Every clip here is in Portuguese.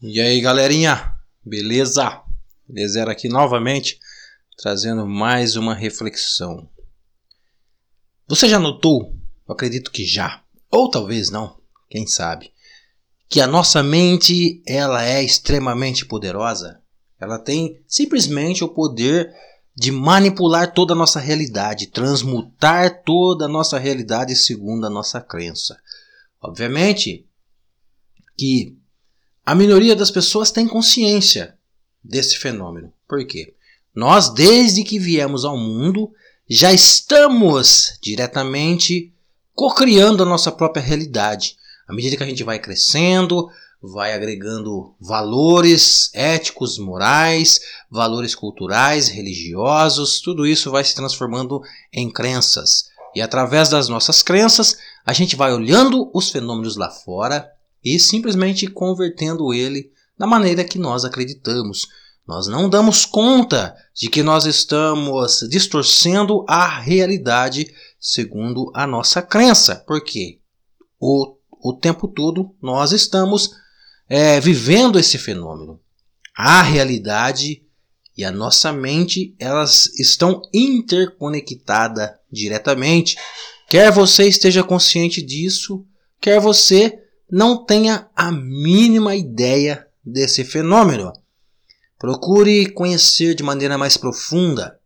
E aí, galerinha? Beleza? Beleza aqui novamente, trazendo mais uma reflexão. Você já notou? Eu acredito que já, ou talvez não, quem sabe, que a nossa mente, ela é extremamente poderosa. Ela tem simplesmente o poder de manipular toda a nossa realidade, transmutar toda a nossa realidade segundo a nossa crença. Obviamente que a minoria das pessoas tem consciência desse fenômeno. Por quê? Nós, desde que viemos ao mundo, já estamos diretamente co-criando a nossa própria realidade. À medida que a gente vai crescendo, vai agregando valores éticos, morais, valores culturais, religiosos, tudo isso vai se transformando em crenças. E através das nossas crenças, a gente vai olhando os fenômenos lá fora e simplesmente convertendo ele da maneira que nós acreditamos. Nós não damos conta de que nós estamos distorcendo a realidade segundo a nossa crença, porque o, o tempo todo nós estamos é, vivendo esse fenômeno. A realidade e a nossa mente elas estão interconectadas diretamente. Quer você esteja consciente disso, quer você não tenha a mínima ideia desse fenômeno. Procure conhecer de maneira mais profunda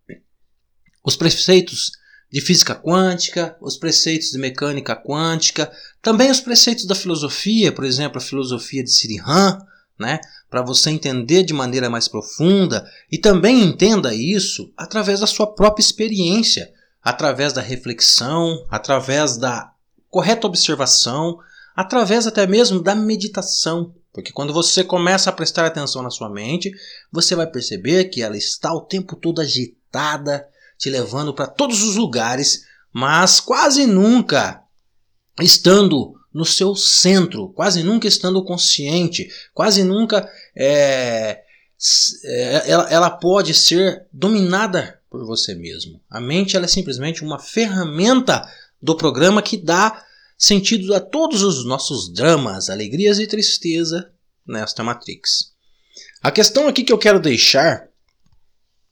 os preceitos de física quântica, os preceitos de mecânica quântica, também os preceitos da filosofia, por exemplo, a filosofia de Sirihan, né, para você entender de maneira mais profunda e também entenda isso através da sua própria experiência, através da reflexão, através da correta observação, através até mesmo da meditação. Porque quando você começa a prestar atenção na sua mente, você vai perceber que ela está o tempo todo agitada, te levando para todos os lugares, mas quase nunca estando no seu centro, quase nunca estando consciente, quase nunca é, é, ela, ela pode ser dominada por você mesmo. A mente ela é simplesmente uma ferramenta do programa que dá sentido a todos os nossos dramas, alegrias e tristeza nesta Matrix. A questão aqui que eu quero deixar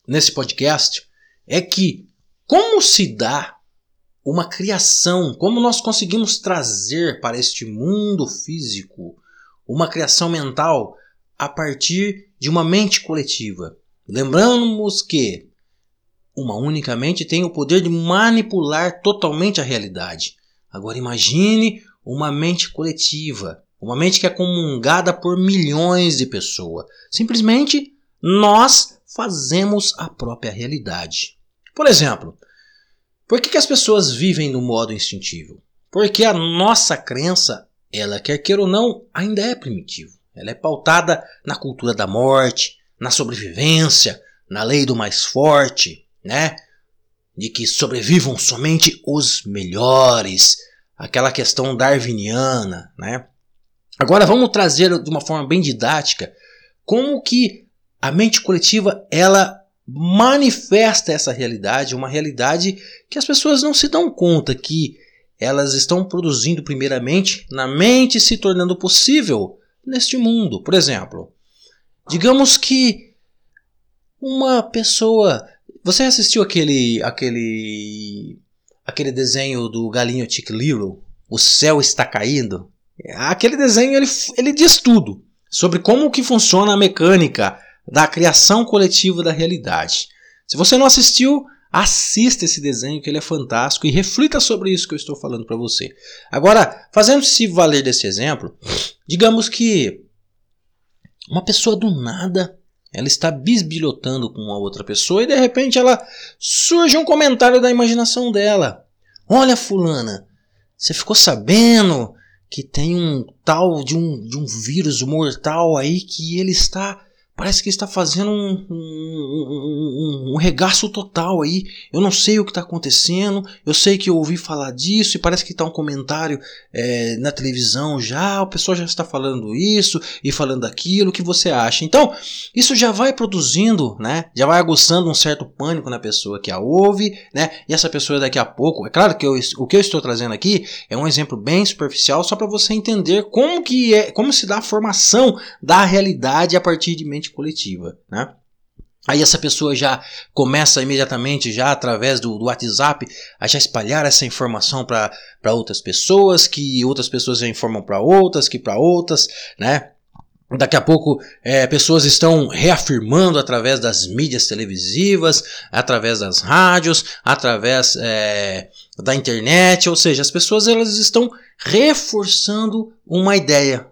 nesse podcast é que como se dá uma criação, como nós conseguimos trazer para este mundo físico uma criação mental a partir de uma mente coletiva. Lembramos que uma única mente tem o poder de manipular totalmente a realidade. Agora imagine uma mente coletiva, uma mente que é comungada por milhões de pessoas. Simplesmente nós fazemos a própria realidade. Por exemplo, por que, que as pessoas vivem no modo instintivo? Porque a nossa crença, ela quer queira ou não, ainda é primitiva. Ela é pautada na cultura da morte, na sobrevivência, na lei do mais forte, né? De que sobrevivam somente os melhores, aquela questão darwiniana, né? Agora vamos trazer de uma forma bem didática como que a mente coletiva ela manifesta essa realidade, uma realidade que as pessoas não se dão conta que elas estão produzindo primeiramente na mente se tornando possível neste mundo. Por exemplo, digamos que uma pessoa você assistiu aquele aquele aquele desenho do galinho Chick Little? O céu está caindo. Aquele desenho ele, ele diz tudo sobre como que funciona a mecânica da criação coletiva da realidade. Se você não assistiu, assista esse desenho que ele é fantástico e reflita sobre isso que eu estou falando para você. Agora, fazendo-se valer desse exemplo, digamos que uma pessoa do nada ela está bisbilhotando com uma outra pessoa e de repente ela surge um comentário da imaginação dela. Olha, fulana, você ficou sabendo que tem um tal de um, de um vírus mortal aí que ele está parece que está fazendo um, um, um, um, regaço total aí. Eu não sei o que está acontecendo, eu sei que eu ouvi falar disso e parece que está um comentário é, na televisão já, o pessoal já está falando isso e falando aquilo, o que você acha? Então, isso já vai produzindo, né? Já vai aguçando um certo pânico na pessoa que a ouve, né? E essa pessoa daqui a pouco, é claro que eu, o que eu estou trazendo aqui é um exemplo bem superficial só para você entender como que é, como se dá a formação da realidade a partir de mente coletiva, né? Aí essa pessoa já começa imediatamente, já através do, do WhatsApp, a já espalhar essa informação para outras pessoas, que outras pessoas já informam para outras, que para outras, né? Daqui a pouco, é, pessoas estão reafirmando através das mídias televisivas, através das rádios, através é, da internet, ou seja, as pessoas elas estão reforçando uma ideia,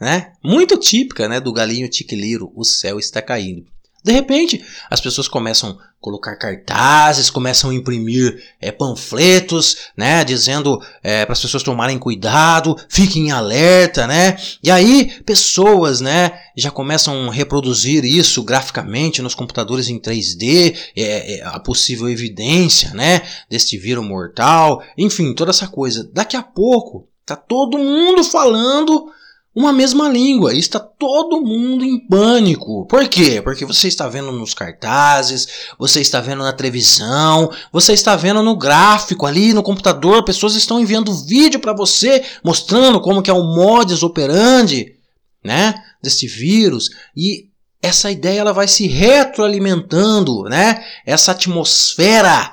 né? Muito típica, né, do galinho tiquiliro, o céu está caindo. De repente, as pessoas começam a colocar cartazes, começam a imprimir é, panfletos, né, dizendo é, para as pessoas tomarem cuidado, fiquem alerta, né? E aí, pessoas, né, já começam a reproduzir isso graficamente nos computadores em 3D, é, é, a possível evidência, né, deste vírus mortal, enfim, toda essa coisa. Daqui a pouco, tá todo mundo falando uma mesma língua. Está todo mundo em pânico. Por quê? Porque você está vendo nos cartazes, você está vendo na televisão, você está vendo no gráfico ali no computador, pessoas estão enviando vídeo para você mostrando como que é o modus operandi, né, desse vírus e essa ideia ela vai se retroalimentando, né? Essa atmosfera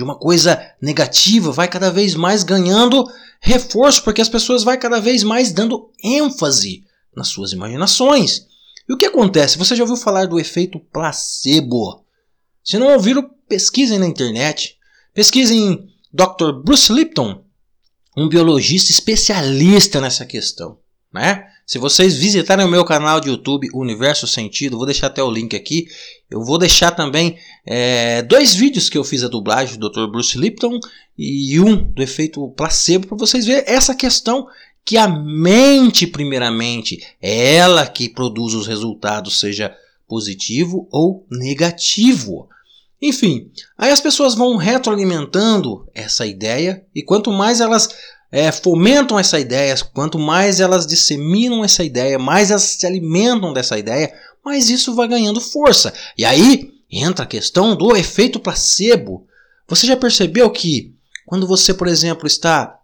de uma coisa negativa vai cada vez mais ganhando reforço, porque as pessoas vai cada vez mais dando ênfase nas suas imaginações. E o que acontece? Você já ouviu falar do efeito placebo? Se não ouviram, pesquisem na internet. Pesquisem Dr. Bruce Lipton, um biologista especialista nessa questão, né? Se vocês visitarem o meu canal de YouTube, Universo Sentido, vou deixar até o link aqui. Eu vou deixar também é, dois vídeos que eu fiz a dublagem do Dr. Bruce Lipton e um do efeito placebo para vocês verem essa questão que a mente, primeiramente, é ela que produz os resultados, seja positivo ou negativo. Enfim, aí as pessoas vão retroalimentando essa ideia e quanto mais elas é, fomentam essa ideia, quanto mais elas disseminam essa ideia, mais elas se alimentam dessa ideia, mais isso vai ganhando força. E aí entra a questão do efeito placebo. Você já percebeu que quando você, por exemplo, está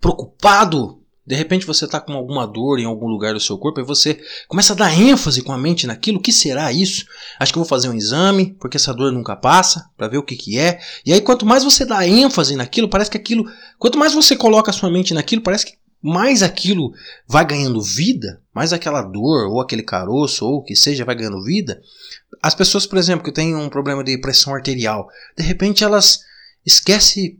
preocupado de repente você está com alguma dor em algum lugar do seu corpo e você começa a dar ênfase com a mente naquilo. O que será isso? Acho que eu vou fazer um exame, porque essa dor nunca passa, para ver o que, que é. E aí, quanto mais você dá ênfase naquilo, parece que aquilo. Quanto mais você coloca a sua mente naquilo, parece que mais aquilo vai ganhando vida, mais aquela dor, ou aquele caroço, ou o que seja, vai ganhando vida. As pessoas, por exemplo, que têm um problema de pressão arterial, de repente elas esquecem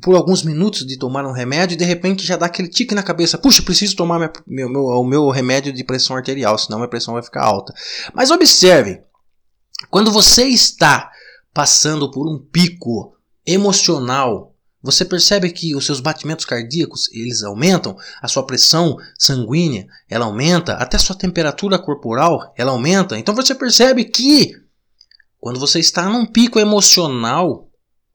por alguns minutos de tomar um remédio e de repente já dá aquele tique na cabeça: puxa, preciso tomar meu, meu, o meu remédio de pressão arterial, senão minha pressão vai ficar alta. Mas observe, quando você está passando por um pico emocional, você percebe que os seus batimentos cardíacos eles aumentam, a sua pressão sanguínea ela aumenta, até a sua temperatura corporal ela aumenta. Então você percebe que quando você está num pico emocional,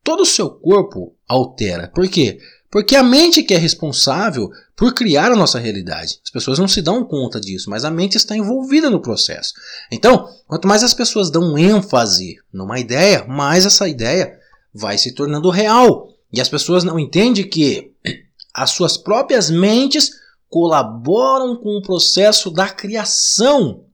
todo o seu corpo altera. Por quê? Porque a mente que é responsável por criar a nossa realidade. As pessoas não se dão conta disso, mas a mente está envolvida no processo. Então, quanto mais as pessoas dão ênfase numa ideia, mais essa ideia vai se tornando real. E as pessoas não entendem que as suas próprias mentes colaboram com o processo da criação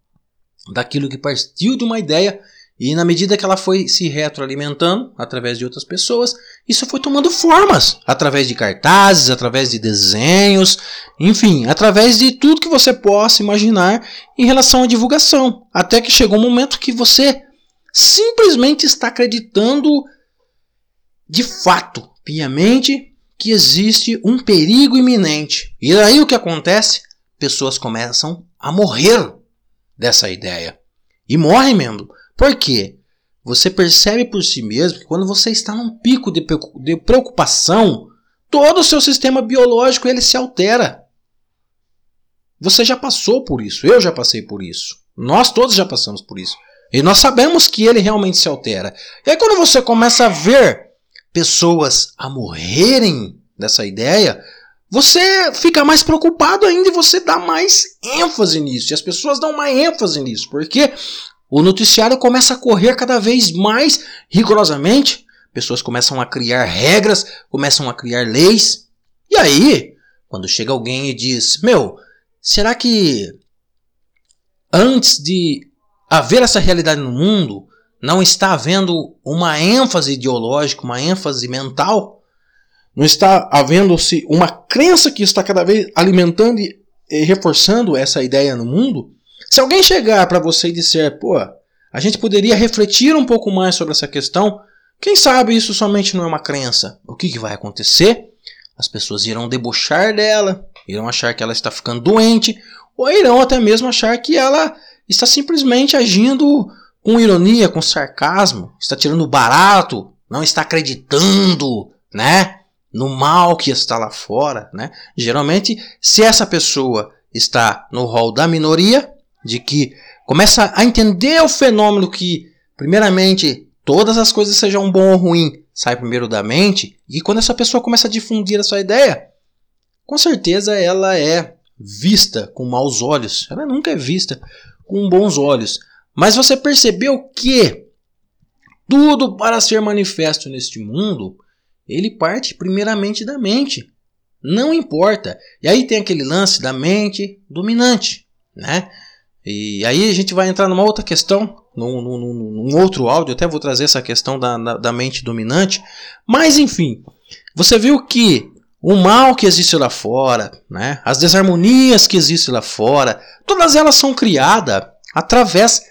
daquilo que partiu de uma ideia e na medida que ela foi se retroalimentando através de outras pessoas, isso foi tomando formas através de cartazes, através de desenhos, enfim, através de tudo que você possa imaginar em relação à divulgação. Até que chegou um momento que você simplesmente está acreditando de fato, piamente, que existe um perigo iminente. E aí o que acontece? Pessoas começam a morrer dessa ideia. E morrem mesmo por quê? Você percebe por si mesmo que quando você está num pico de preocupação, todo o seu sistema biológico ele se altera. Você já passou por isso, eu já passei por isso. Nós todos já passamos por isso. E nós sabemos que ele realmente se altera. E aí quando você começa a ver pessoas a morrerem dessa ideia, você fica mais preocupado ainda e você dá mais ênfase nisso. E as pessoas dão mais ênfase nisso, porque o noticiário começa a correr cada vez mais rigorosamente. Pessoas começam a criar regras, começam a criar leis. E aí, quando chega alguém e diz: Meu, será que antes de haver essa realidade no mundo, não está havendo uma ênfase ideológica, uma ênfase mental? Não está havendo-se uma crença que está cada vez alimentando e reforçando essa ideia no mundo? Se alguém chegar para você e disser, pô, a gente poderia refletir um pouco mais sobre essa questão, quem sabe isso somente não é uma crença? O que, que vai acontecer? As pessoas irão debochar dela, irão achar que ela está ficando doente, ou irão até mesmo achar que ela está simplesmente agindo com ironia, com sarcasmo, está tirando barato, não está acreditando, né? No mal que está lá fora, né? Geralmente, se essa pessoa está no rol da minoria, de que começa a entender o fenômeno que, primeiramente, todas as coisas sejam bom ou ruim, sai primeiro da mente, e quando essa pessoa começa a difundir a sua ideia, com certeza ela é vista com maus olhos. Ela nunca é vista com bons olhos. Mas você percebeu que tudo para ser manifesto neste mundo, ele parte primeiramente da mente. Não importa. E aí tem aquele lance da mente dominante, né? E aí a gente vai entrar numa outra questão, num, num, num outro áudio, até vou trazer essa questão da, da, da mente dominante. Mas enfim, você viu que o mal que existe lá fora, né? as desarmonias que existem lá fora, todas elas são criadas através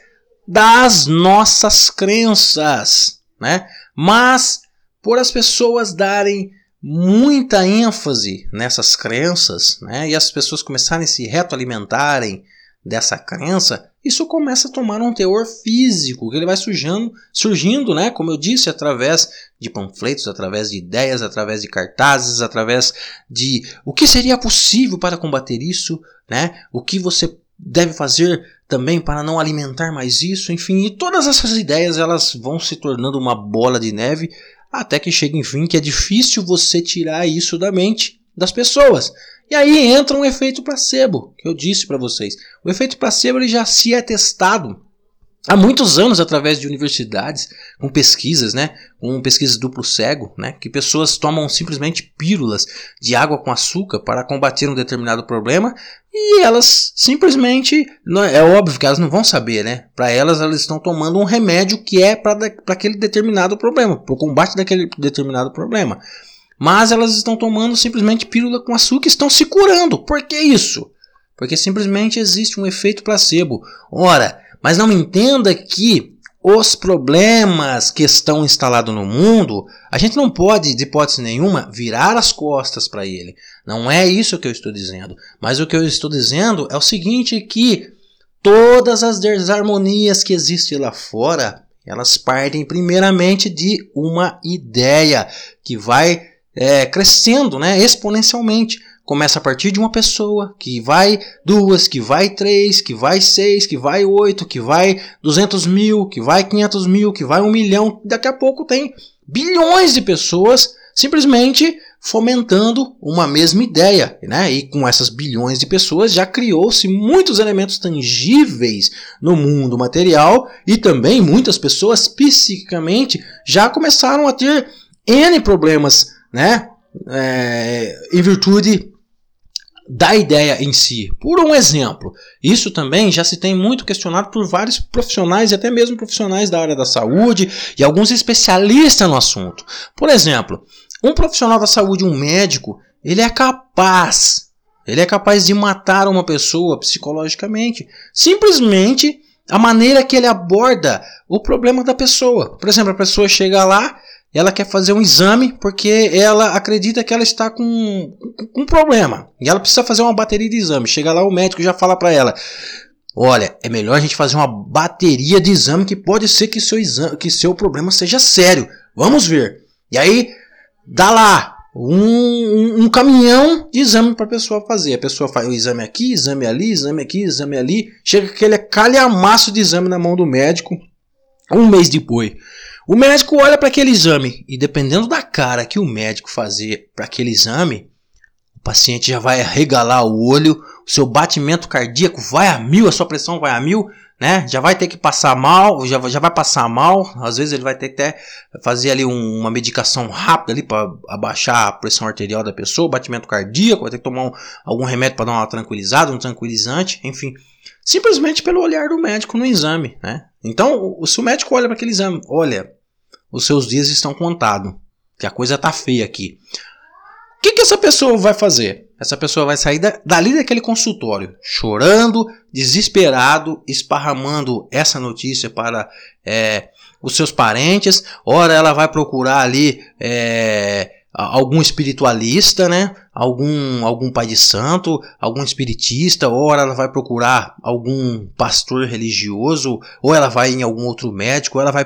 das nossas crenças, né? Mas por as pessoas darem muita ênfase nessas crenças, né? E as pessoas começarem a se retroalimentarem dessa crença, isso começa a tomar um teor físico, que ele vai surgindo, surgindo, né, como eu disse, através de panfletos, através de ideias, através de cartazes, através de o que seria possível para combater isso, né? O que você deve fazer também para não alimentar mais isso, enfim, e todas essas ideias elas vão se tornando uma bola de neve até que chega enfim que é difícil você tirar isso da mente das pessoas. E aí entra um efeito placebo, que eu disse para vocês. O efeito placebo ele já se é testado há muitos anos através de universidades, com pesquisas, né, com pesquisas duplo cego, né, que pessoas tomam simplesmente pílulas de água com açúcar para combater um determinado problema e elas simplesmente, é, é óbvio que elas não vão saber, né? Para elas, elas estão tomando um remédio que é para aquele determinado problema, para o combate daquele determinado problema. Mas elas estão tomando simplesmente pílula com açúcar e estão se curando. Por que isso? Porque simplesmente existe um efeito placebo. Ora, mas não entenda que os problemas que estão instalados no mundo, a gente não pode, de hipótese nenhuma, virar as costas para ele. Não é isso que eu estou dizendo. Mas o que eu estou dizendo é o seguinte: que todas as desarmonias que existem lá fora, elas partem primeiramente de uma ideia que vai é, crescendo né, exponencialmente. Começa a partir de uma pessoa, que vai duas, que vai três, que vai seis, que vai oito, que vai duzentos mil, que vai quinhentos mil, que vai um milhão. Daqui a pouco tem bilhões de pessoas simplesmente fomentando uma mesma ideia, né? E com essas bilhões de pessoas já criou-se muitos elementos tangíveis no mundo material e também muitas pessoas psiquicamente já começaram a ter N problemas né? É, em virtude da ideia em si. Por um exemplo, isso também já se tem muito questionado por vários profissionais e até mesmo profissionais da área da saúde e alguns especialistas no assunto. Por exemplo, um profissional da saúde, um médico, ele é capaz, ele é capaz de matar uma pessoa psicologicamente, simplesmente a maneira que ele aborda o problema da pessoa. Por exemplo, a pessoa chega lá ela quer fazer um exame porque ela acredita que ela está com, com um problema. E ela precisa fazer uma bateria de exame. Chega lá, o médico já fala para ela: Olha, é melhor a gente fazer uma bateria de exame que pode ser que seu, exame, que seu problema seja sério. Vamos ver. E aí, dá lá um, um, um caminhão de exame para a pessoa fazer. A pessoa faz o exame aqui, exame ali, exame aqui, exame ali. Chega aquele calhamaço de exame na mão do médico um mês depois. O médico olha para aquele exame e dependendo da cara que o médico fazer para aquele exame, o paciente já vai regalar o olho, o seu batimento cardíaco vai a mil, a sua pressão vai a mil, né? Já vai ter que passar mal, já, já vai passar mal. Às vezes ele vai ter que até fazer ali um, uma medicação rápida ali para abaixar a pressão arterial da pessoa, o batimento cardíaco, vai ter que tomar um, algum remédio para dar uma tranquilizada, um tranquilizante, enfim. Simplesmente pelo olhar do médico no exame, né? Então, se o médico olha para aquele exame, olha, os seus dias estão contados, que a coisa tá feia aqui. O que, que essa pessoa vai fazer? Essa pessoa vai sair da, dali daquele consultório chorando, desesperado, esparramando essa notícia para é, os seus parentes. Ora, ela vai procurar ali é, algum espiritualista, né? Algum, algum pai de santo, algum espiritista, ou ela vai procurar algum pastor religioso, ou ela vai em algum outro médico, ou ela vai.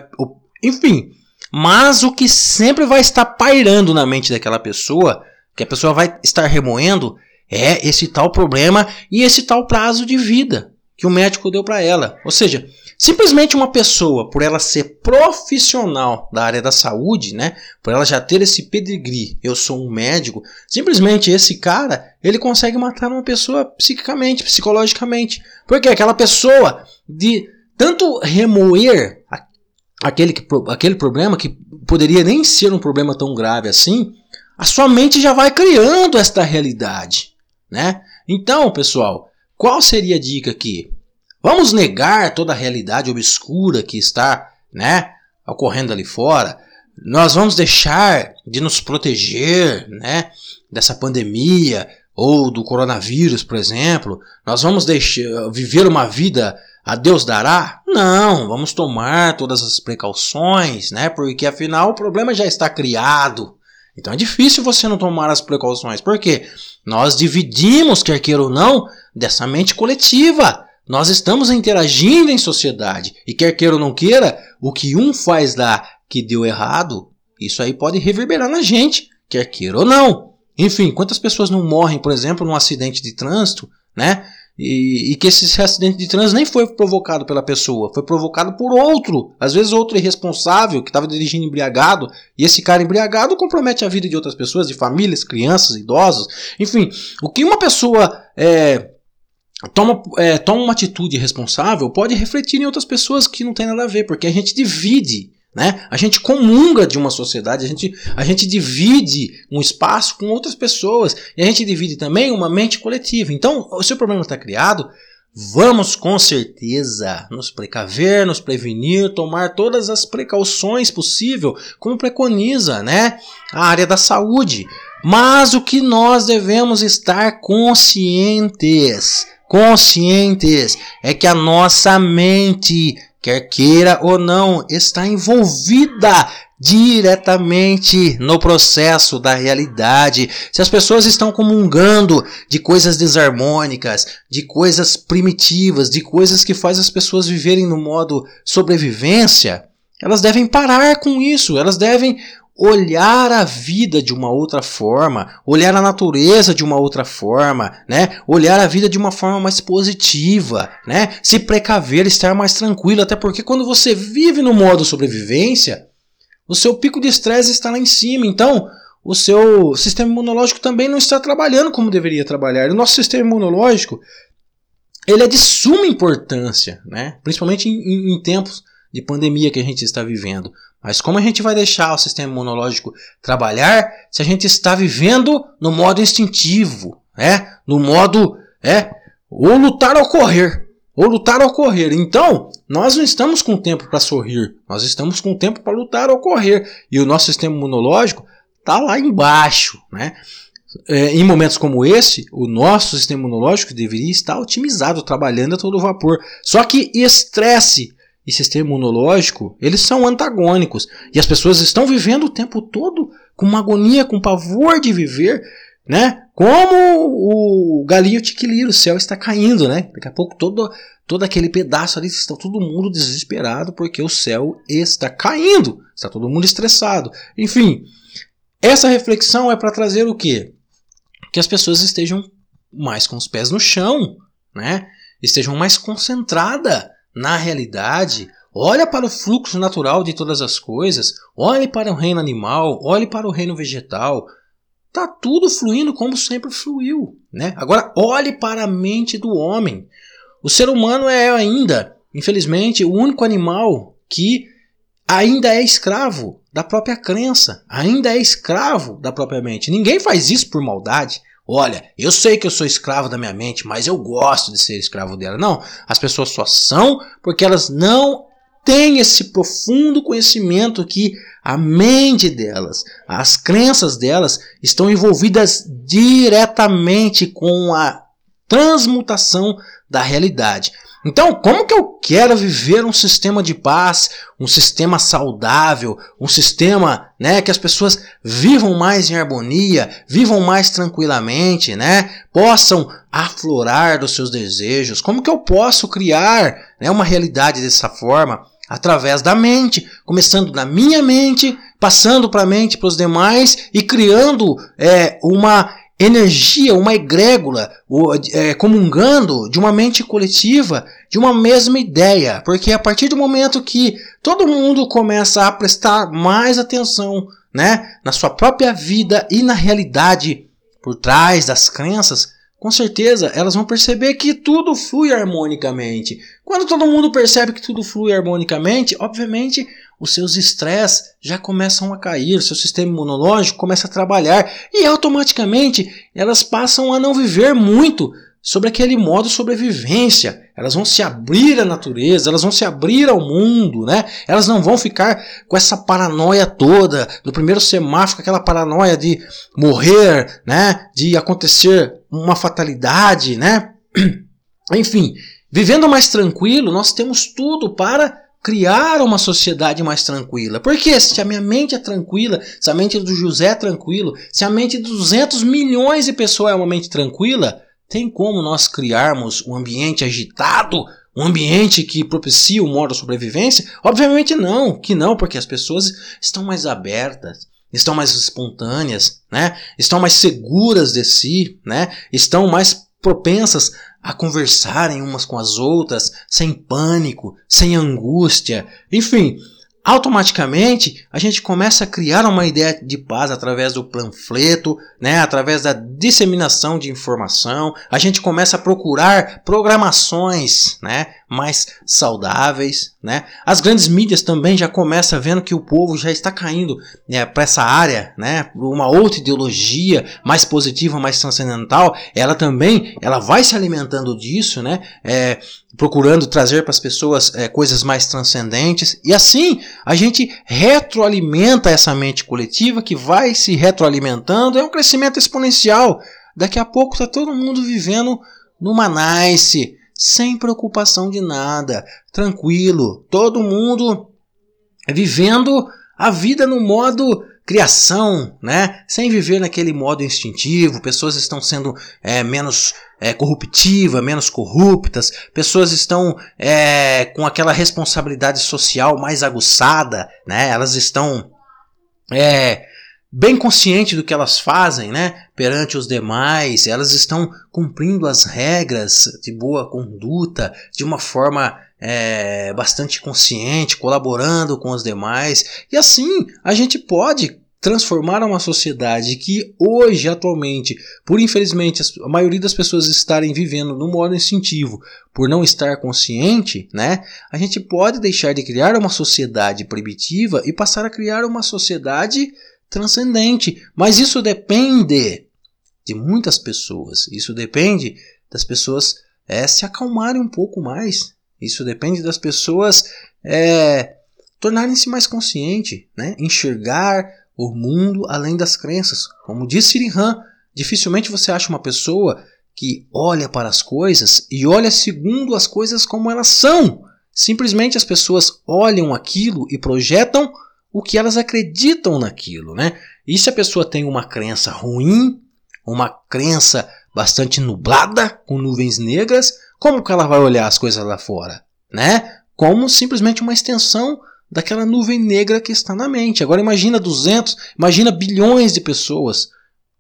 Enfim. Mas o que sempre vai estar pairando na mente daquela pessoa que a pessoa vai estar remoendo é esse tal problema e esse tal prazo de vida que o médico deu para ela. Ou seja, simplesmente uma pessoa, por ela ser profissional da área da saúde, né, por ela já ter esse pedigree, eu sou um médico, simplesmente esse cara, ele consegue matar uma pessoa psiquicamente, psicologicamente. Porque aquela pessoa de tanto remoer aquele, aquele problema que poderia nem ser um problema tão grave assim, a sua mente já vai criando esta realidade, né? Então, pessoal, qual seria a dica aqui? Vamos negar toda a realidade obscura que está, né, ocorrendo ali fora? Nós vamos deixar de nos proteger, né, dessa pandemia ou do coronavírus, por exemplo? Nós vamos deixar viver uma vida a Deus dará? Não, vamos tomar todas as precauções, né? Porque afinal o problema já está criado. Então é difícil você não tomar as precauções. Por quê? Nós dividimos, quer queira ou não, dessa mente coletiva. Nós estamos interagindo em sociedade. E quer queira ou não queira, o que um faz lá que deu errado, isso aí pode reverberar na gente, quer queira ou não. Enfim, quantas pessoas não morrem, por exemplo, num acidente de trânsito, né? E, e, que esse acidente de trânsito nem foi provocado pela pessoa, foi provocado por outro. Às vezes outro irresponsável que estava dirigindo embriagado, e esse cara embriagado compromete a vida de outras pessoas, de famílias, crianças, idosos. Enfim, o que uma pessoa é, toma, é, toma uma atitude responsável pode refletir em outras pessoas que não tem nada a ver, porque a gente divide né? A gente comunga de uma sociedade, a gente, a gente divide um espaço com outras pessoas e a gente divide também uma mente coletiva. Então, se o problema está criado, vamos com certeza nos precaver, nos prevenir, tomar todas as precauções possíveis, como preconiza né? a área da saúde. Mas o que nós devemos estar conscientes, conscientes, é que a nossa mente quer queira ou não, está envolvida diretamente no processo da realidade. Se as pessoas estão comungando de coisas desarmônicas, de coisas primitivas, de coisas que faz as pessoas viverem no modo sobrevivência, elas devem parar com isso, elas devem olhar a vida de uma outra forma, olhar a natureza de uma outra forma, né? Olhar a vida de uma forma mais positiva, né? Se precaver, estar mais tranquilo, até porque quando você vive no modo sobrevivência, o seu pico de estresse está lá em cima, então o seu sistema imunológico também não está trabalhando como deveria trabalhar. O nosso sistema imunológico ele é de suma importância, né? Principalmente em, em tempos de pandemia que a gente está vivendo. Mas como a gente vai deixar o sistema imunológico trabalhar se a gente está vivendo no modo instintivo, né? No modo é ou lutar ou correr, ou lutar ou correr. Então, nós não estamos com tempo para sorrir, nós estamos com tempo para lutar ou correr. E o nosso sistema imunológico está lá embaixo, né? É, em momentos como esse, o nosso sistema imunológico deveria estar otimizado, trabalhando a todo vapor. Só que estresse e sistema imunológico, eles são antagônicos. E as pessoas estão vivendo o tempo todo com uma agonia, com pavor de viver, né? Como o galinho tiquiliro, o céu está caindo, né? Daqui a pouco todo, todo aquele pedaço ali está todo mundo desesperado porque o céu está caindo, está todo mundo estressado. Enfim, essa reflexão é para trazer o quê? Que as pessoas estejam mais com os pés no chão, né? Estejam mais concentradas na realidade. Olha para o fluxo natural de todas as coisas. Olhe para o reino animal. Olhe para o reino vegetal. Tá tudo fluindo como sempre fluiu, né? Agora olhe para a mente do homem. O ser humano é ainda, infelizmente, o único animal que ainda é escravo da própria crença, ainda é escravo da própria mente. Ninguém faz isso por maldade. Olha, eu sei que eu sou escravo da minha mente, mas eu gosto de ser escravo dela. Não, as pessoas só são porque elas não têm esse profundo conhecimento que a mente delas, as crenças delas estão envolvidas diretamente com a transmutação da realidade. Então, como que eu quero viver um sistema de paz, um sistema saudável, um sistema, né, que as pessoas vivam mais em harmonia, vivam mais tranquilamente, né, possam aflorar dos seus desejos? Como que eu posso criar, né, uma realidade dessa forma? Através da mente, começando na minha mente, passando para a mente para os demais e criando é, uma energia, uma egrégula, é, comungando de uma mente coletiva, de uma mesma ideia. Porque a partir do momento que todo mundo começa a prestar mais atenção né, na sua própria vida e na realidade por trás das crenças, com certeza elas vão perceber que tudo flui harmonicamente. Quando todo mundo percebe que tudo flui harmonicamente, obviamente os seus estresses já começam a cair, seu sistema imunológico começa a trabalhar e automaticamente elas passam a não viver muito sobre aquele modo sobrevivência. Elas vão se abrir à natureza, elas vão se abrir ao mundo, né? Elas não vão ficar com essa paranoia toda do primeiro semáforo, aquela paranoia de morrer, né? De acontecer uma fatalidade, né? Enfim, vivendo mais tranquilo, nós temos tudo para criar uma sociedade mais tranquila. Porque se a minha mente é tranquila, se a mente do José é tranquilo, se a mente de 200 milhões de pessoas é uma mente tranquila, tem como nós criarmos um ambiente agitado, um ambiente que propicia o modo de sobrevivência? Obviamente não, que não, porque as pessoas estão mais abertas, estão mais espontâneas, né? Estão mais seguras de si, né? Estão mais propensas a conversarem umas com as outras, sem pânico, sem angústia, enfim, automaticamente a gente começa a criar uma ideia de paz através do panfleto, né, através da disseminação de informação, a gente começa a procurar programações, né, mais saudáveis, né? As grandes mídias também já começam vendo que o povo já está caindo né, para essa área, né? Uma outra ideologia mais positiva, mais transcendental, ela também, ela vai se alimentando disso, né? É, procurando trazer para as pessoas é, coisas mais transcendentes e assim a gente retroalimenta essa mente coletiva que vai se retroalimentando, é um crescimento exponencial. Daqui a pouco está todo mundo vivendo numa nice, sem preocupação de nada, tranquilo, todo mundo vivendo a vida no modo criação, né? Sem viver naquele modo instintivo, pessoas estão sendo é, menos é, corruptivas, menos corruptas, pessoas estão é, com aquela responsabilidade social mais aguçada, né? Elas estão é, bem conscientes do que elas fazem, né? Perante os demais, elas estão cumprindo as regras de boa conduta de uma forma é, bastante consciente, colaborando com os demais, e assim a gente pode transformar uma sociedade que hoje, atualmente, por infelizmente a maioria das pessoas estarem vivendo no modo instintivo, por não estar consciente, né? A gente pode deixar de criar uma sociedade primitiva e passar a criar uma sociedade transcendente. Mas isso depende de muitas pessoas. Isso depende das pessoas é, se acalmarem um pouco mais. Isso depende das pessoas é, tornarem-se mais conscientes, né? enxergar o mundo além das crenças. Como disse Sirihan, dificilmente você acha uma pessoa que olha para as coisas e olha segundo as coisas como elas são. Simplesmente as pessoas olham aquilo e projetam o que elas acreditam naquilo, né? E se a pessoa tem uma crença ruim, uma crença bastante nublada, com nuvens negras, como que ela vai olhar as coisas lá fora, né? Como simplesmente uma extensão daquela nuvem negra que está na mente. Agora imagina 200, imagina bilhões de pessoas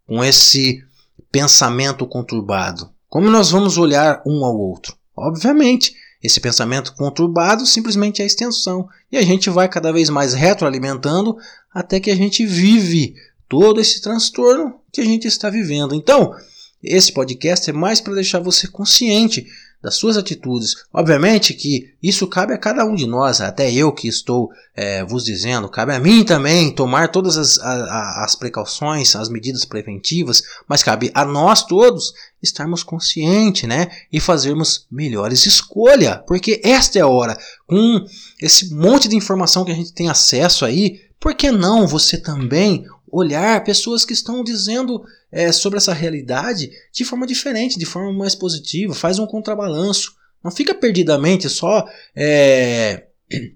com esse pensamento conturbado. Como nós vamos olhar um ao outro? Obviamente, esse pensamento conturbado simplesmente é a extensão. E a gente vai cada vez mais retroalimentando até que a gente vive todo esse transtorno que a gente está vivendo. Então, esse podcast é mais para deixar você consciente das suas atitudes. Obviamente que isso cabe a cada um de nós, até eu que estou é, vos dizendo, cabe a mim também tomar todas as, a, as precauções, as medidas preventivas, mas cabe a nós todos estarmos conscientes, né? E fazermos melhores escolhas, porque esta é a hora, com esse monte de informação que a gente tem acesso aí, por que não você também olhar pessoas que estão dizendo é, sobre essa realidade de forma diferente, de forma mais positiva, faz um contrabalanço. Não fica perdidamente só é,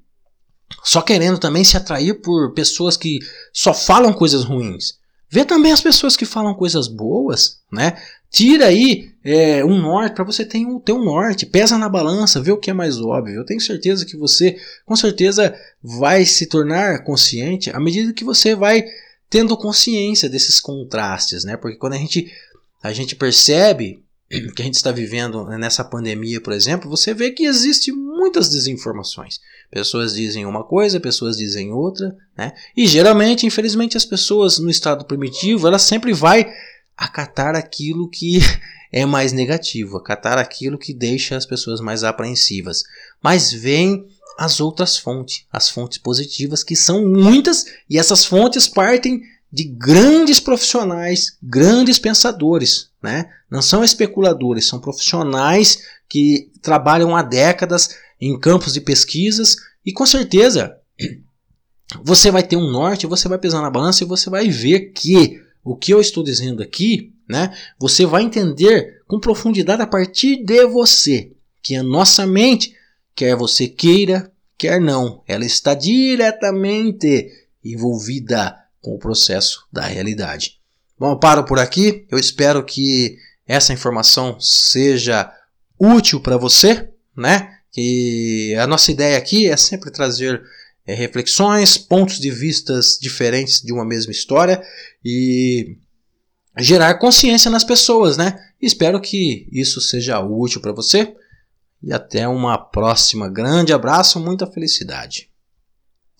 só querendo também se atrair por pessoas que só falam coisas ruins. Vê também as pessoas que falam coisas boas, né? Tira aí é, um norte para você ter um, ter um norte, pesa na balança, vê o que é mais óbvio. Eu tenho certeza que você, com certeza, vai se tornar consciente à medida que você vai tendo consciência desses contrastes, né? Porque quando a gente, a gente percebe que a gente está vivendo nessa pandemia, por exemplo, você vê que existe muitas desinformações. Pessoas dizem uma coisa, pessoas dizem outra, né? E geralmente, infelizmente, as pessoas no estado primitivo, ela sempre vai acatar aquilo que é mais negativo, acatar aquilo que deixa as pessoas mais apreensivas. Mas vem as outras fontes, as fontes positivas, que são muitas, e essas fontes partem de grandes profissionais, grandes pensadores, né? Não são especuladores, são profissionais que trabalham há décadas em campos de pesquisas e com certeza você vai ter um norte, você vai pesar na balança e você vai ver que o que eu estou dizendo aqui, né? Você vai entender com profundidade a partir de você, que a nossa mente Quer você queira, quer não, ela está diretamente envolvida com o processo da realidade. Bom, eu paro por aqui. Eu espero que essa informação seja útil para você, né? Que a nossa ideia aqui é sempre trazer é, reflexões, pontos de vistas diferentes de uma mesma história e gerar consciência nas pessoas, né? Espero que isso seja útil para você e até uma próxima. Grande abraço, muita felicidade.